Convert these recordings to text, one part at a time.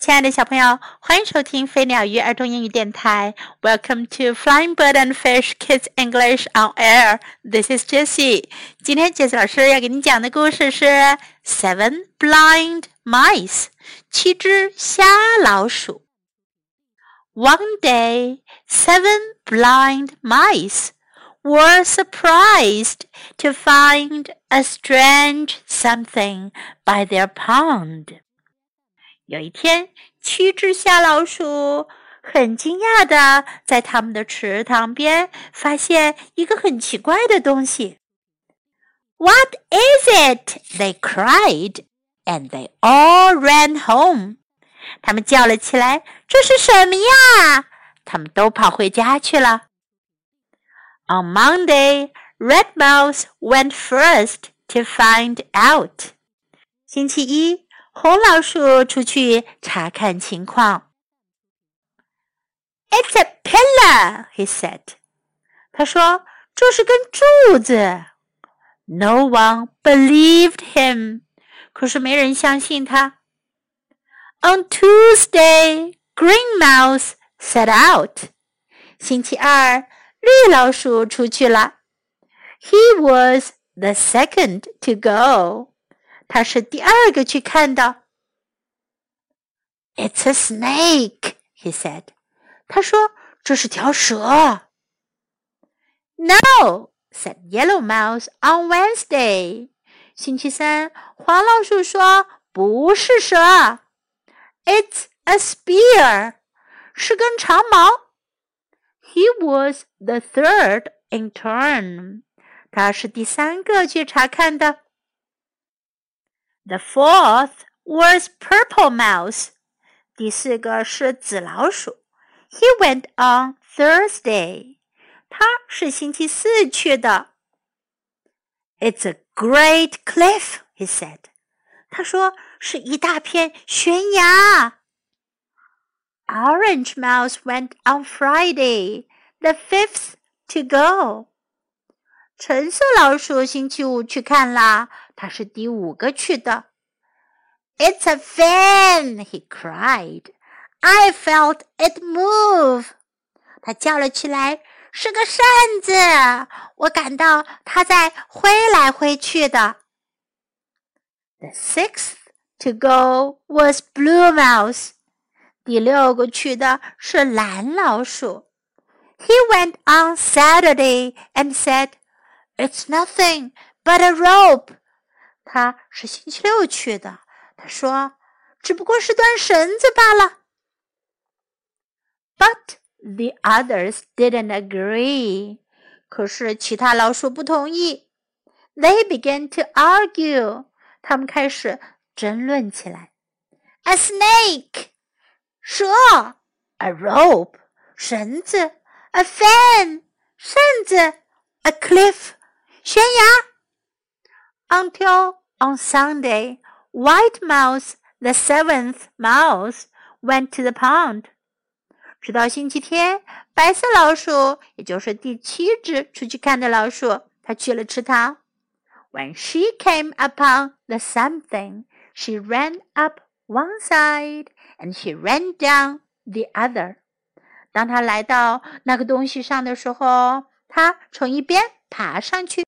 亲爱的小朋友，欢迎收听飞鸟鱼儿童英语电台。Welcome to Flying Bird and Fish Kids English on Air. This is Jessie. 今天 Jessie 老师要给你讲的故事是 Seven Blind Mice，七只瞎老鼠。One day, seven blind mice were surprised to find a strange something by their pond. 有一天，七只瞎老鼠很惊讶的在他们的池塘边发现一个很奇怪的东西。What is it? They cried, and they all ran home. 他们叫了起来：“这是什么呀？”他们都跑回家去了。On Monday, Red Mouse went first to find out. 星期一。红老鼠出去查看情况。"It's a pillar," he said. 他说这是根柱子。No one believed him. 可是没人相信他。On Tuesday, Green Mouse set out. 星期二，绿老鼠出去了。He was the second to go. 他是第二个去看的。It's a snake, he said. 他说这是条蛇。No, said Yellow Mouse on Wednesday. 星期三，黄老鼠说不是蛇，It's a spear，是根长矛。He was the third in turn. 他是第三个去查看的。 the fourth was Purple Mouse. 第四个是紫老鼠。He went on Thursday. 他是星期四去的。It's a great cliff, he said. 他说是一大片悬崖。Orange Mouse went on Friday, the fifth to go. 橙色老鼠星期五去看啦，它是第五个去的。It's a fan! He cried. I felt it move. 他叫了起来，是个扇子，我感到它在挥来挥去的。The sixth to go was Blue Mouse. 第六个去的是蓝老鼠。He went on Saturday and said. It's nothing but a rope。他是星期六去的。他说，只不过是段绳子罢了。But the others didn't agree。可是其他老鼠不同意。They began to argue。他们开始争论起来。A snake，蛇；a rope，绳子；a fan，扇子；a cliff。 悬崖。Until on Sunday, White Mouse, the seventh mouse, went to the pond. 直到星期天，白色老鼠，也就是第七只出去看的老鼠，它去了池塘。When she came upon the something, she ran up one side and she ran down the other. 当她来到那个东西上的时候，她从一边爬上去。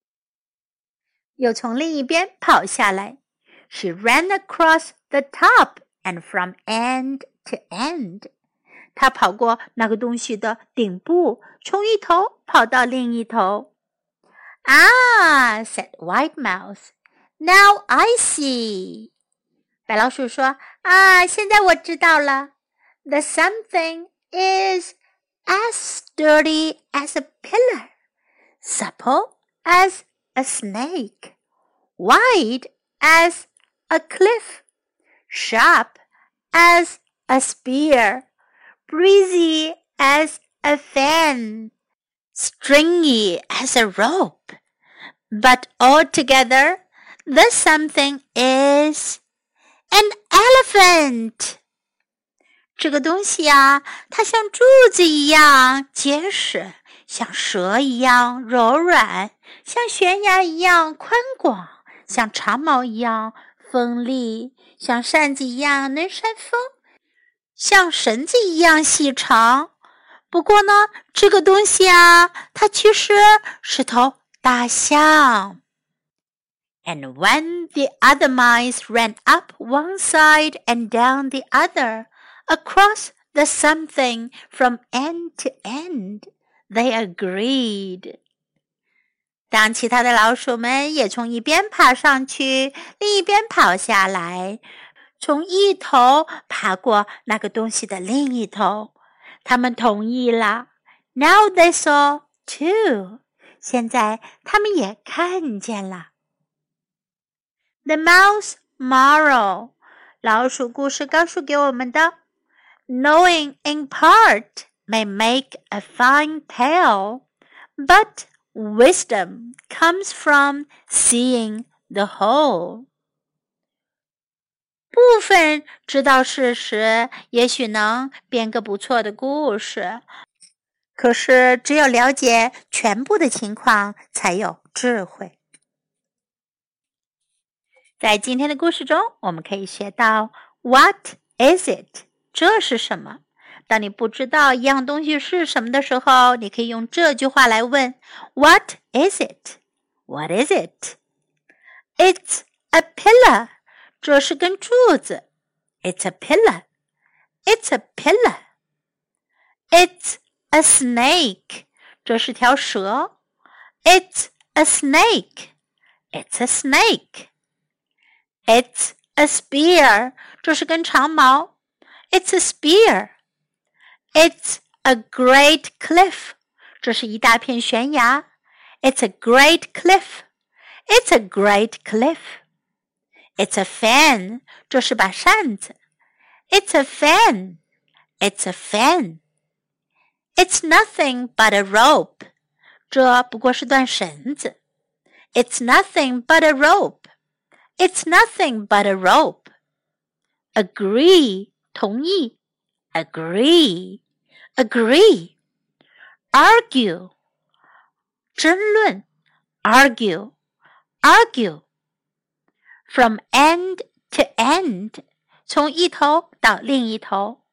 又从另一边跑下来。She ran across the top and from end to end. 她跑过那个东西的顶部，从一头跑到另一头。Ah, said White Mouse. Now I see. 白老鼠说：“啊，现在我知道了。The something is as sturdy as a pillar, supple as a snake, wide as a cliff, sharp as a spear, breezy as a fan, stringy as a rope. But altogether, the something is an elephant. 这个东西呀，它像柱子一样结实，像蛇一样柔软，像悬崖一样宽广， 像长矛一样锋利，像扇子一样能扇风， 像绳子一样细长。不过呢，这个东西啊，它其实是头大象。And when the other mice ran up one side and down the other, across the something from end to end, they agreed. 当其他的老鼠们也从一边爬上去，另一边跑下来，从一头爬过那个东西的另一头，他们同意了。Now they saw too。现在他们也看见了。The mouse moral，老鼠故事告诉给我们的：Knowing in part may make a fine tale，but wisdom comes from seeing the whole。部分知道事实，也许能编个不错的故事。可是，只有了解全部的情况，才有智慧。在今天的故事中，我们可以学到 “What is it？” 这是什么？当你不知道一样东西是什么的时候，你可以用这句话来问：“What is it？”“What is it？”“It's a pillar。”这是根柱子。It's a pillar. It's a pillar. It's a snake. 这是条蛇。It's a snake. It's a snake. It's a spear. 这是根长矛。It's a spear. It's a great cliff. 这是一大片悬崖。It's a great cliff. It's a great cliff. It's a fan，这是把扇子。It's a fan. It's a fan. It's nothing but a rope. 这不过是段绳子。It's nothing but a rope. It's nothing but a rope. Agree，同意。Agree, agree. Argue，争论。Argue, argue from end to end，从一头到另一头，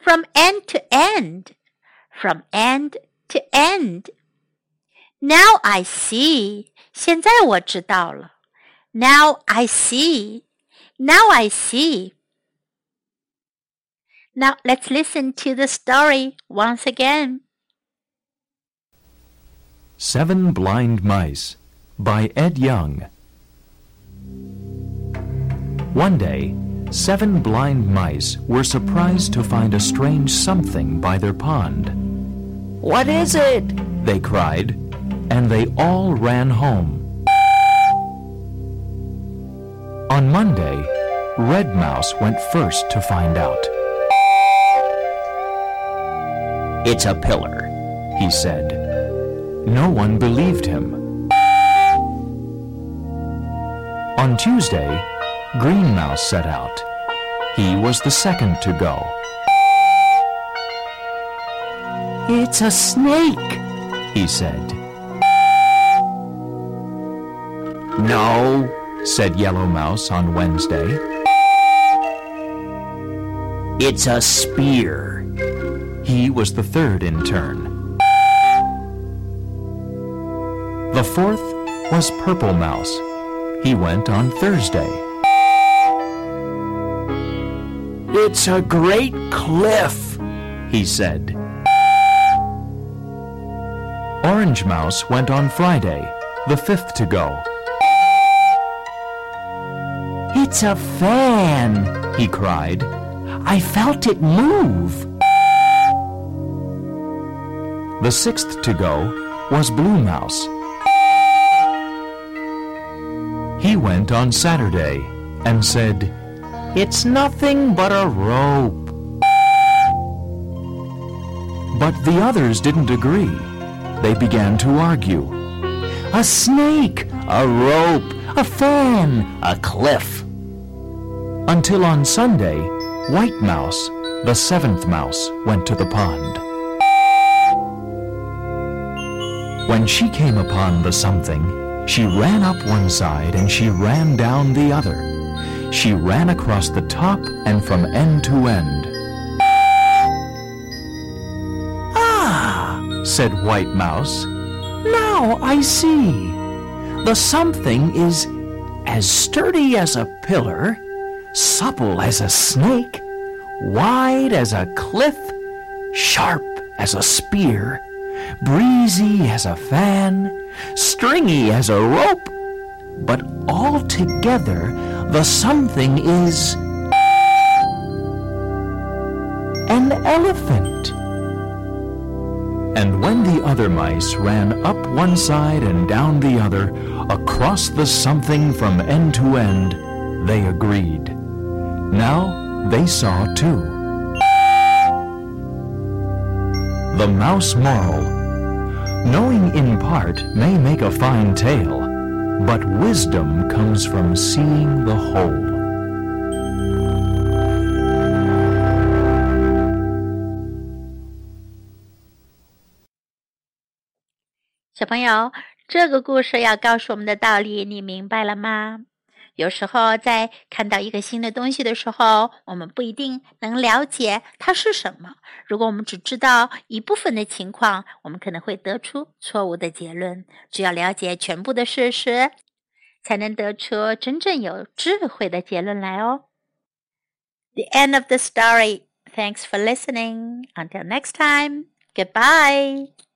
from end to end，from end to end。Now I see，现在我知道了。Now I see，now I see。 Now let's listen to the story once again. Seven Blind Mice by Ed Young. One day, seven blind mice were surprised to find a strange something by their pond. What is it? They cried, and they all ran home. On Monday, Red Mouse went first to find out. It's a pillar, he said. No one believed him. On Tuesday, Green Mouse set out. He was the second to go. It's a snake, he said. No, said Yellow Mouse on Wednesday. It's a spear. He was the third in turn. The fourth was Purple Mouse. He went on Thursday. It's a great cliff, he said. Orange Mouse went on Friday, the fifth to go. It's a fan, he cried. I felt it move. The sixth to go was Blue Mouse. He went on Saturday and said, it's nothing but a rope. But the others didn't agree. They began to argue. A snake, a rope, a fan, a cliff. Until on Sunday, White Mouse, the seventh mouse, went to the pond. When she came upon the something, she ran up one side and she ran down the other. She ran across the top and from end to end. Ah, said White Mouse, now I see. The something is as sturdy as a pillar, supple as a snake, wide as a cliff, sharp as a spear breezy as a fan, stringy as a rope, but altogether the something is an elephant. And when the other mice ran up one side and down the other, across the something from end to end, they agreed. Now they saw too. The Mouse Moral Knowing in part may make a fine tale, but wisdom comes from seeing the whole. 小朋友，这个故事要告诉我们的道理，你明白了吗？ 有时候在看到一个新的东西的时候，我们不一定能了解它是什么。如果我们只知道一部分的情况，我们可能会得出错误的结论。只要了解全部的事实，才能得出真正有智慧的结论来哦。The end of the story. Thanks for listening. Until next time. Goodbye.